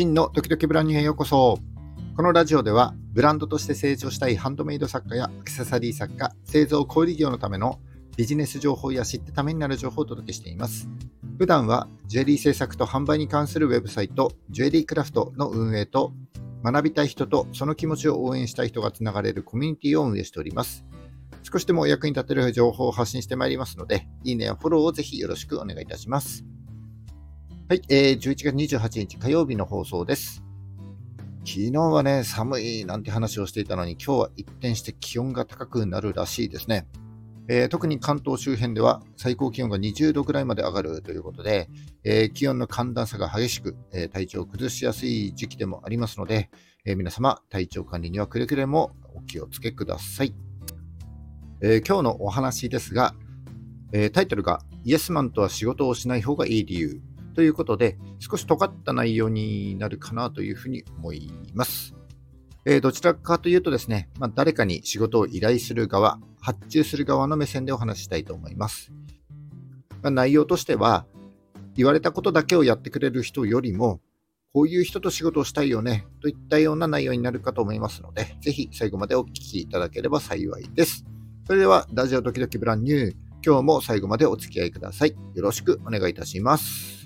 真の時々ブランニュへようこそ。このラジオでは、ブランドとして成長したいハンドメイド作家やアクセサリー作家、製造小売業のためのビジネス情報や知ってためになる情報をお届けしています。普段は、ジュエリー制作と販売に関するウェブサイト、ジュエリークラフトの運営と、学びたい人とその気持ちを応援したい人がつながれるコミュニティを運営しております。少しでもお役に立てる情報を発信してまいりますので、いいねやフォローをぜひよろしくお願いいたします。はい、えー、11月28日火曜日の放送です。昨日はね、寒いなんて話をしていたのに、今日は一転して気温が高くなるらしいですね。えー、特に関東周辺では最高気温が20度くらいまで上がるということで、えー、気温の寒暖差が激しく、えー、体調を崩しやすい時期でもありますので、え皆様、体調管理にはくれぐれもお気をつけください。え今日のお話ですが、えタイトルがイエスマンとは仕事をしない方がいい理由ということで、少し尖った内容になるかなというふうに思います。えー、どちらかというとですね、まあ、誰かに仕事を依頼する側、発注する側の目線でお話ししたいと思います。まあ、内容としては、言われたことだけをやってくれる人よりも、こういう人と仕事をしたいよね、といったような内容になるかと思いますので、ぜひ最後までお聞きいただければ幸いです。それでは、ラジオドキドキブランニュー、今日も最後までお付き合いください。よろしくお願いいたします。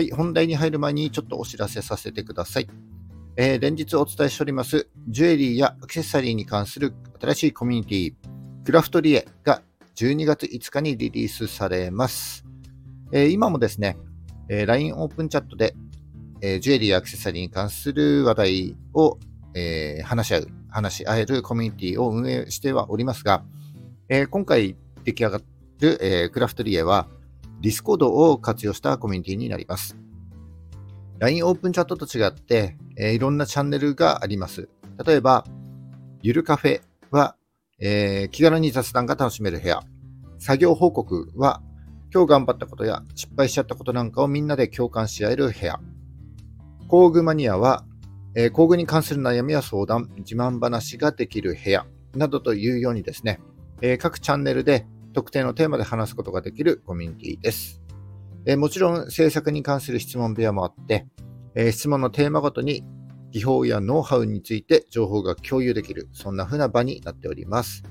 はい、本題に入る前にちょっとお知らせさせてください。えー、連日お伝えしております、ジュエリーやアクセサリーに関する新しいコミュニティ、クラフトリエが12月5日にリリースされます。えー、今もですね、えー、LINE オープンチャットで、え、ジュエリーやアクセサリーに関する話題を、え、話し合う、話し合えるコミュニティを運営してはおりますが、え、今回出来上がる、え、クラフトリエは、 Discord を活用したコミュニティになります。LINE オープンチャットと違って、えー、いろんなチャンネルがあります。例えば、ゆるカフェは、えー、気軽に雑談が楽しめる部屋。作業報告は、今日頑張ったことや失敗しちゃったことなんかをみんなで共感し合える部屋。工具マニアは、えー、工具に関する悩みや相談、自慢話ができる部屋などというようにですね、え、各チャンネルで特定のテーマで話すことができるコミュニティです。え、もちろん制作に関する質問部屋もあって、え、質問のテーマごとに技法やノウハウについて情報が共有できる、そんな風な場になっております。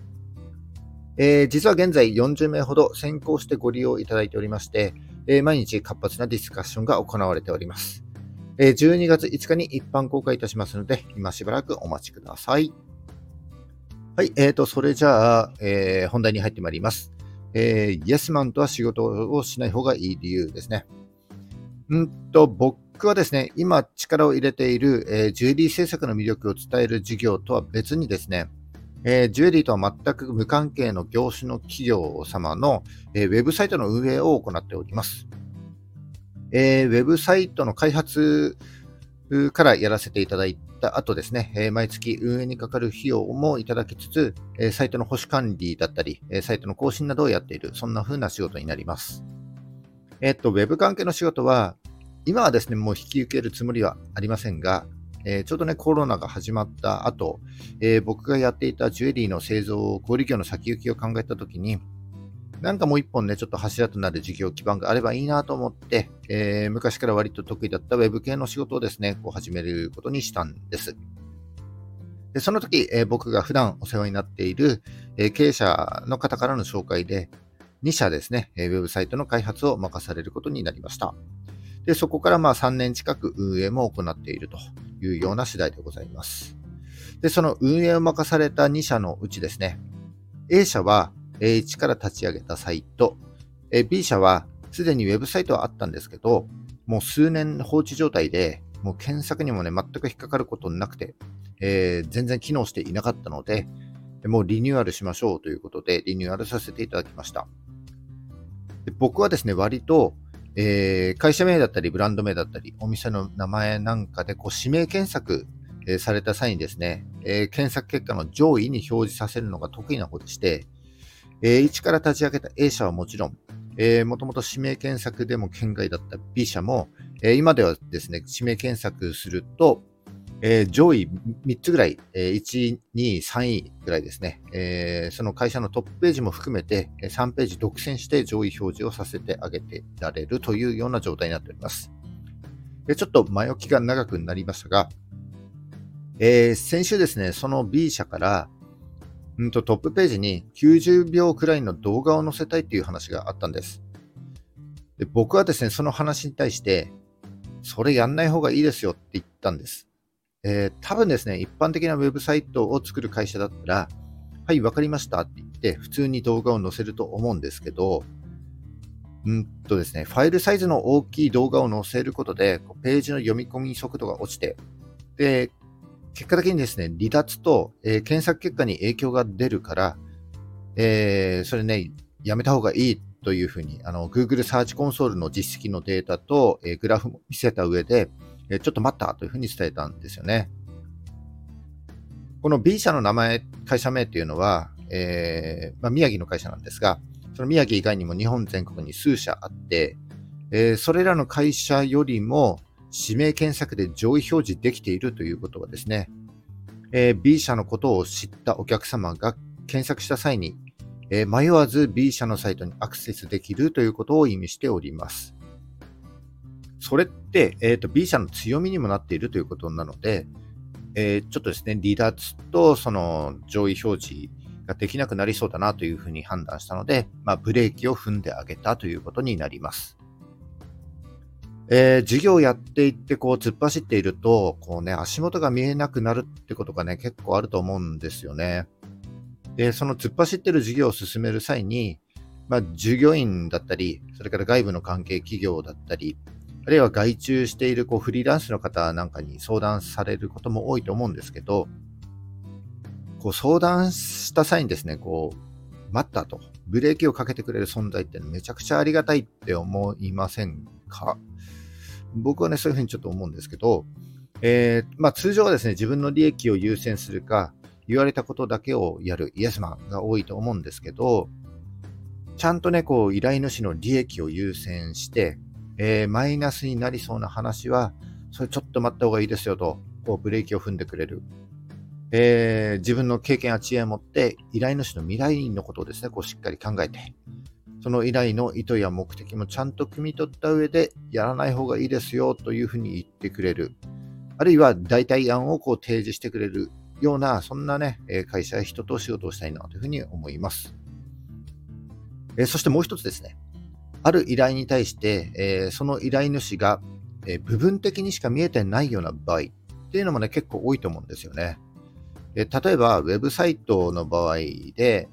えー、実は現在40名ほど先行してご利用いただいておりまして、え毎日活発なディスカッションが行われております。え12月5日に一般公開いたしますので、今しばらくお待ちください。はい、えーと、それじゃあ、えー、本題に入ってまいります。えー、イエスマンとは仕事をしない方がいい理由ですね。うんと、僕はですね、今力を入れている、えー、ジュエリー制作の魅力を伝える事業とは別にですね、えー、ジュエリーとは全く無関係の業種の企業様の、えー、ウェブサイトの運営を行っております。えー、ウェブサイトの開発からやらせていただいた後ですね、え毎月運営にかかる費用もいただきつつ、えサイトの保守管理だったり、えサイトの更新などをやっている、そんな風な仕事になります。えっと、ウェブ関係の仕事は、今はですね、もう引き受けるつもりはありませんが、えー、ちょうどね、コロナが始まった後、えー、僕がやっていたジュエリーの製造を、小売業の先行きを考えたときに、なんかもう一本ね、ちょっと柱となる事業基盤があればいいなと思って、えー、昔から割と得意だった Web 系の仕事をですね、こう始めることにしたんです。でその時、えー、僕が普段お世話になっている、えー、経営者の方からの紹介で、2社ですね、え、ウェブサイトの開発を任されることになりました。でそこからまあ3年近く運営も行っているというような次第でございます。で、その運営を任された2社のうちですね、A 社は一から立ち上げたサイト。え B 社はすでにウェブサイトはあったんですけど、もう数年放置状態で、もう検索にもね、全く引っかかることなくて、えー、全然機能していなかったので、もうリニューアルしましょうということで、リニューアルさせていただきました。で僕はですね、割と、えー、会社名だったり、ブランド名だったり、お店の名前なんかでこう指名検索、えー、された際にですね、え、検索結果の上位に表示させるのが得意な方でして、えー、一から立ち上げた A 社はもちろん、えー、もともと指名検索でも県外だった B 社も、えー、今ではですね、指名検索すると、えー、上位3つぐらい、えー、1、2、3位ぐらいですね、えー、その会社のトップページも含めて3ページ独占して上位表示をさせてあげてられるというような状態になっております。でちょっと前置きが長くなりましたが、えー、先週ですね、その B 社から、うんとトップページに90秒くらいの動画を載せたいっていう話があったんです。で僕はですね、その話に対して、それやんない方がいいですよって言ったんです。えー、多分ですね、一般的なウェブサイトを作る会社だったら、はい、わかりましたって言って、普通に動画を載せると思うんですけど、うんとですね、ファイルサイズの大きい動画を載せることで、ページの読み込み速度が落ちて、で、結果的にですね、離脱と、えー、検索結果に影響が出るから、えー、それね、やめた方がいいというふうに、あの、Google サーチコンソールの実績のデータと、えー、グラフも見せた上で、えちょっと待ったというふうに伝えたんですよね。この B 社の名前、会社名っていうのは、えー、まあ、宮城の会社なんですが、その宮城以外にも日本全国に数社あって、えー、それらの会社よりも指名検索で上位表示できているということはですね、えー、B 社のことを知ったお客様が検索した際に、え迷わず B 社のサイトにアクセスできるということを意味しております。それって、えーと、B 社の強みにもなっているということなので、えー、ちょっとですね、離脱とその上位表示ができなくなりそうだなというふうに判断したので、まあ、ブレーキを踏んであげたということになります。えー、授業やっていって、こう、突っ走っていると、こうね、足元が見えなくなるってことがね、結構あると思うんですよね。で、その突っ走ってる授業を進める際に、まあ、従業員だったり、それから外部の関係企業だったり、あるいは外注しているこうフリーランスの方なんかに相談されることも多いと思うんですけど、こう相談した際にですね、こう、待ったと、ブレーキをかけてくれる存在ってめちゃくちゃありがたいって思いませんか？僕はね、そういうふうにちょっと思うんですけど、えー、まあ、通常はですね、自分の利益を優先するか、言われたことだけをやるイエスマンが多いと思うんですけど、ちゃんとね、こう、依頼主の利益を優先して、えー、マイナスになりそうな話は、それちょっと待った方がいいですよと、こうブレーキを踏んでくれる。えー、自分の経験や知恵を持って、依頼主の未来人のことをですね、こうしっかり考えて、その依頼の意図や目的もちゃんと汲み取った上で、やらない方がいいですよというふうに言ってくれる。あるいは代替案をこう提示してくれるような、そんなね、会社や人と仕事をしたいなというふうに思います。え、そしてもう一つですね。ある依頼に対して、え、その依頼主が、え、部分的にしか見えてないような場合っていうのもね、結構多いと思うんですよね。え、例えば、ウェブサイトの場合で、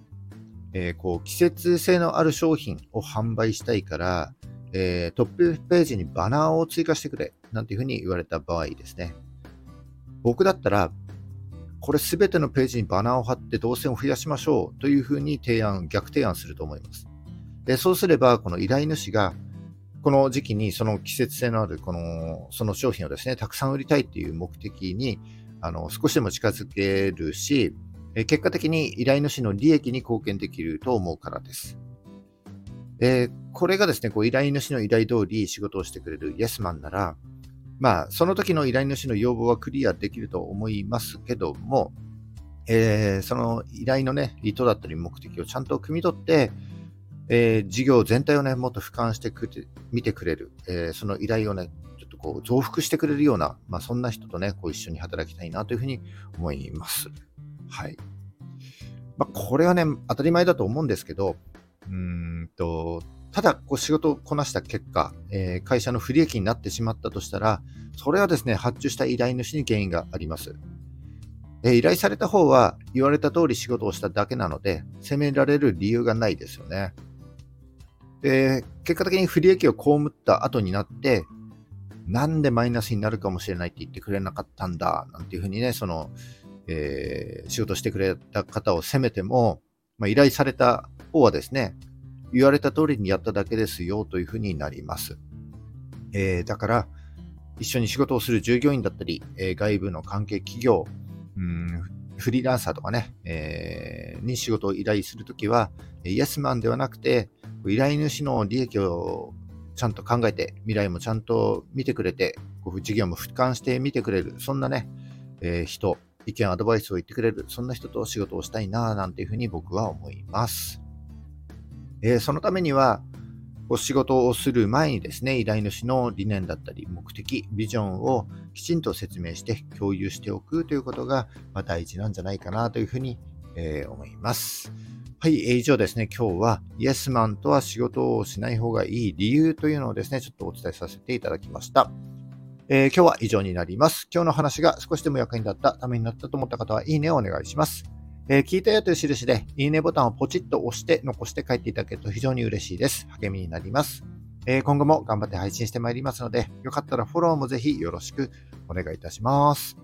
えこう季節性のある商品を販売したいから、えトップページにバナーを追加してくれなんていうふうに言われた場合ですね。僕だったら、これすべてのページにバナーを貼って動線を増やしましょうというふうに提案、逆提案すると思います。でそうすれば、この依頼主が、この時期にその季節性のあるこのその商品をですね、たくさん売りたいっていう目的にあの少しでも近づけるし、結果的に依頼主の利益に貢献できると思うからです。えこれがですね、こう依頼主の依頼通り仕事をしてくれるイエスマンなら、まあ、その時の依頼主の要望はクリアできると思いますけども、えー、その依頼のね、意図だったり目的をちゃんと汲み取って、えー、事業全体をね、もっと俯瞰してくれ見てくれる、えー、その依頼をね、ちょっとこう増幅してくれるような、まあ、そんな人とね、こう一緒に働きたいなというふうに思います。はい。まあ、これはね、当たり前だと思うんですけど、うんと、ただこう仕事をこなした結果、えー、会社の不利益になってしまったとしたら、それはですね、発注した依頼主に原因があります。えー、依頼された方は言われた通り仕事をしただけなので、責められる理由がないですよね。で、結果的に不利益を被った後になって、なんでマイナスになるかもしれないって言ってくれなかったんだ、なんていうふうにね、その、えー、仕事してくれた方を責めても、まあ、依頼された方はですね、言われた通りにやっただけですよというふうになります。えー、だから、一緒に仕事をする従業員だったり、えー、外部の関係企業、うんフリーランサーとかね、えー、に仕事を依頼するときは、イエスマンではなくて、依頼主の利益をちゃんと考えて、未来もちゃんと見てくれて、こう事業も俯瞰して見てくれる、そんなね、えー、人、意見、アドバイスを言ってくれる、そんな人と仕事をしたいな、なんていうふうに僕は思います。えー、そのためには、お仕事をする前にですね、依頼主の理念だったり、目的、ビジョンをきちんと説明して共有しておくということが、ま、大事なんじゃないかなというふうに、えー、思います。はい、えー以上ですね、今日はイエスマンとは仕事をしない方がいい理由というのをですね、ちょっとお伝えさせていただきました。えー、今日は以上になります。今日の話が少しでも役に立った、ためになったと思った方は、いいねをお願いします。えー、聞いたよという印で、いいねボタンをポチッと押して残して帰っていただけると非常に嬉しいです。励みになります。えー、今後も頑張って配信してまいりますので、よかったらフォローもぜひよろしくお願いいたします。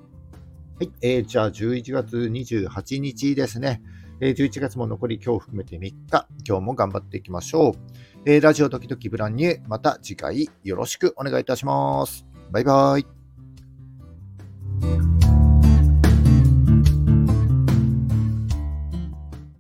はい、えー、じゃあ11月28日ですね。え、11月も残り今日含めて3日、今日も頑張っていきましょう。え、ラジオ時々ブランニュー、また次回よろしくお願いいたします。バイバイ。